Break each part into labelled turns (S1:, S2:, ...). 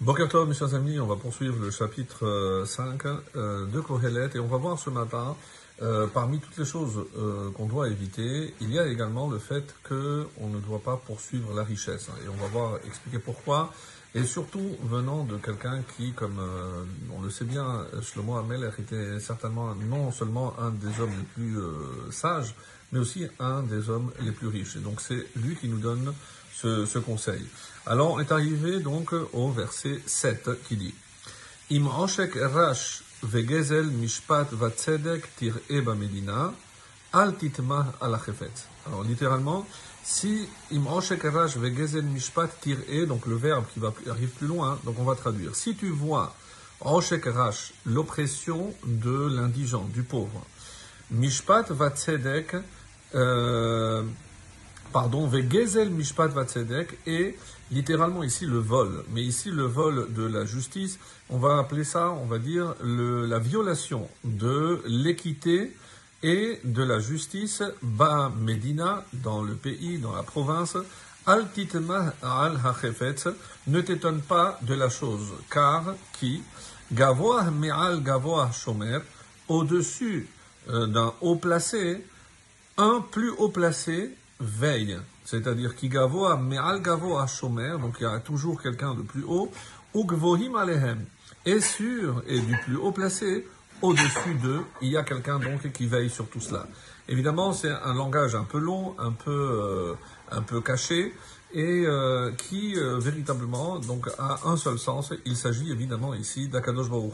S1: Bokertov, mes chers amis, on va poursuivre le chapitre euh, 5 euh, de Kohelet et on va voir ce matin, euh, parmi toutes les choses euh, qu'on doit éviter, il y a également le fait qu'on ne doit pas poursuivre la richesse. Et on va voir expliquer pourquoi, et surtout venant de quelqu'un qui, comme euh, on le sait bien, Shlomo Hamel était certainement non seulement un des hommes les plus sages, mais aussi un des hommes les plus riches. Et donc c'est lui qui nous donne ce, conseil. Alors, on est arrivé donc au verset 7 qui dit Im rash vegezel mishpat vatzedek tir'e medina al titmah al Alors, littéralement, si im oshek rash vegezel mishpat tir'e, donc le verbe qui va arrive plus loin, donc on va traduire. Si tu vois oshek rash, l'oppression de l'indigent, du pauvre, mishpat vatzedek, euh, pardon, Vegezel Mishpat Vatzedek, et littéralement ici le vol. Mais ici, le vol de la justice, on va appeler ça, on va dire, la violation de l'équité et de la justice Ba Medina, dans le pays, dans la province, Al Titma al Hachefetz, ne t'étonne pas de la chose, car qui, Gavoah Me'al Gavoah Shomer, au-dessus euh, d'un haut placé, un plus haut placé veille, c'est-à-dire qui gavoa me'al gavoa shomer, donc il y a toujours quelqu'un de plus haut, ou gvohim alehem, et sur et du plus haut placé, au-dessus d'eux, il y a quelqu'un donc qui veille sur tout cela. Évidemment, c'est un langage un peu long, un peu, euh, un peu caché, et euh, qui euh, véritablement donc a un seul sens. Il s'agit évidemment ici d'Akadosh Baruch.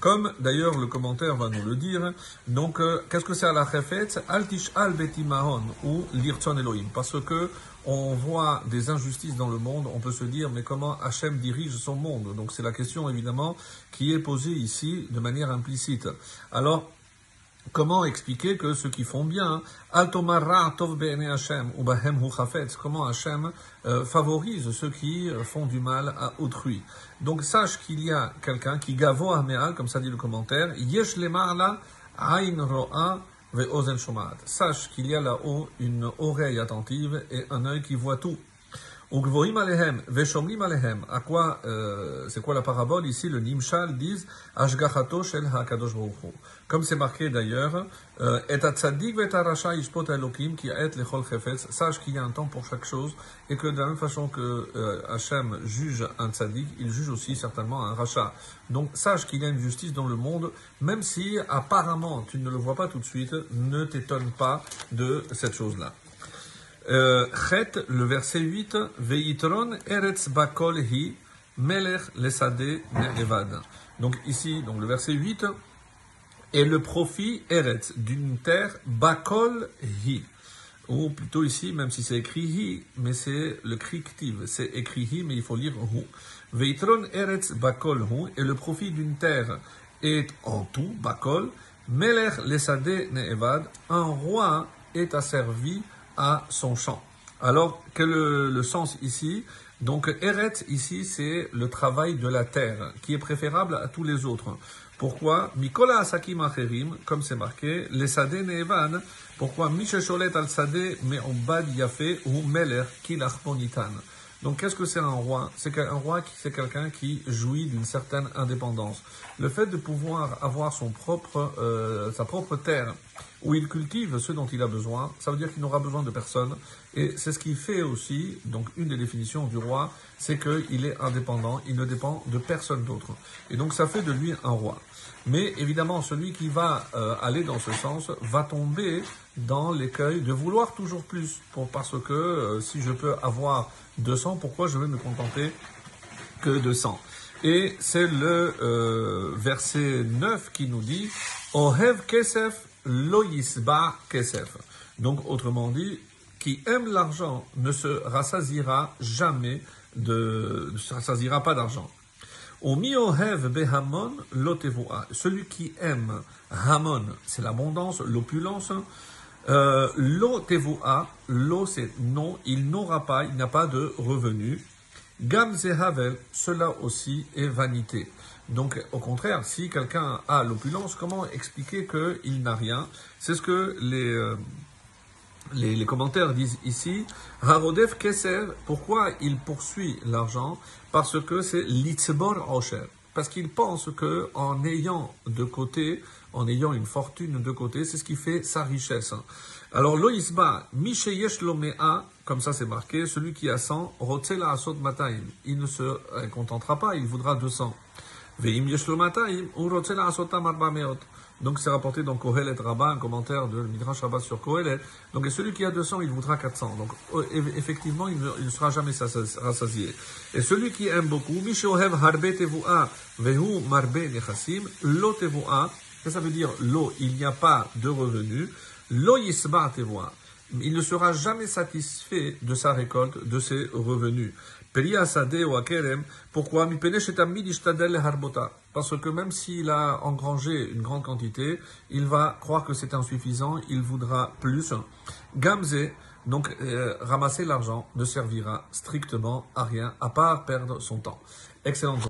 S1: Comme d'ailleurs le commentaire va nous le dire. Donc euh, qu'est-ce que c'est à la chefetz? Altish al betimahon ou l'irton Elohim. Parce que on voit des injustices dans le monde, on peut se dire mais comment Hachem dirige son monde? Donc c'est la question évidemment qui est posée ici de manière implicite. Alors Comment expliquer que ceux qui font bien, comment Hachem euh, favorise ceux qui euh, font du mal à autrui. Donc sache qu'il y a quelqu'un qui gavo ameal, comme ça dit le commentaire, yesh ain ro'a. Sache qu'il y a là-haut une oreille attentive et un œil qui voit tout. Ugvoim alehem, veshomrim alehem. À quoi, euh, c'est quoi la parabole ici? Le Nimshal disent Ashgachato shel hakadosh baruch Comme c'est marqué d'ailleurs, euh, et atzadik vet arasha ishpot elokim qui et lechol chefetz. Sache qu'il y a un temps pour chaque chose et que de la même façon que euh, Hachem juge un tzadik, il juge aussi certainement un rachat. Donc sache qu'il y a une justice dans le monde, même si apparemment tu ne le vois pas tout de suite, ne t'étonne pas de cette chose-là. Euh, Chet, le verset 8, Veitron eretz bakol hi, melech lesade ne'evad. Donc ici, donc le verset 8, est le profit eretz d'une terre bakol hi. Ou plutôt ici, même si c'est écrit hi, mais c'est le crictive, c'est écrit hi, mais il faut lire hu. Veitron eretz bakol hu, et le profit d'une terre est en tout, bakol, melech lesade ne'evad, un roi est asservi à son champ. Alors, quel est le, sens ici Donc, Eret, ici, c'est le travail de la terre, qui est préférable à tous les autres. Pourquoi Mikola asakim acherim, comme c'est marqué, les sade ne'evan. Pourquoi Mishesholet al sade me'ombad yafe ou meler kilachmonitan. Donc, qu'est-ce que c'est un roi? C'est un roi, c'est quelqu'un qui jouit d'une certaine indépendance. Le fait de pouvoir avoir son propre, euh, sa propre terre, où il cultive ce dont il a besoin, ça veut dire qu'il n'aura besoin de personne. Et c'est ce qui fait aussi, donc une des définitions du roi, c'est qu'il est indépendant, il ne dépend de personne d'autre. Et donc ça fait de lui un roi. Mais évidemment, celui qui va euh, aller dans ce sens va tomber dans l'écueil de vouloir toujours plus. Parce que euh, si je peux avoir 200, pourquoi je vais me contenter que de 100 Et c'est le euh, verset 9 qui nous dit Ohev kesef lo yisba kesef. Donc, autrement dit, qui aime l'argent ne se rassasira jamais de, ne se rassasira pas d'argent. Celui qui aime Hamon, c'est l'abondance, l'opulence. Euh, lo tevoa, c'est non, il n'aura pas, il n'a pas de revenu. Gam havel, cela aussi est vanité. Donc, au contraire, si quelqu'un a l'opulence, comment expliquer qu'il n'a rien? C'est ce que les, euh, les, les commentaires disent ici, Harodef Keser, pourquoi il poursuit l'argent? Parce que c'est Litzbor Osher. Parce qu'il pense que en ayant de côté, en ayant une fortune de côté, c'est ce qui fait sa richesse. Alors, Loïsba, Misheyesh Lomea, comme ça c'est marqué, celui qui a 100, Rotzela Asot Mataim. Il ne se contentera pas, il voudra 200. Donc c'est rapporté dans Kohelet Rabbah, un commentaire de Midrash Rabbah sur Kohelet. Donc et celui qui a 200, il voudra 400. Donc euh, eff- effectivement, il ne, sera jamais rassasié. Et celui qui aime beaucoup, Mishohev Harbe Tevu'a Vehu Marbe Nechasim, Lo Tevu'a, ça, ça veut dire Lo, il n'y a pas de revenus, Lo Yisba Tevu'a. Il ne sera jamais satisfait de sa récolte, de ses revenus. Pourquoi. Parce que même s'il a engrangé une grande quantité, il va croire que c'est insuffisant, il voudra plus. Gamze, donc euh, ramasser l'argent, ne servira strictement à rien, à part perdre son temps. Excellente journée.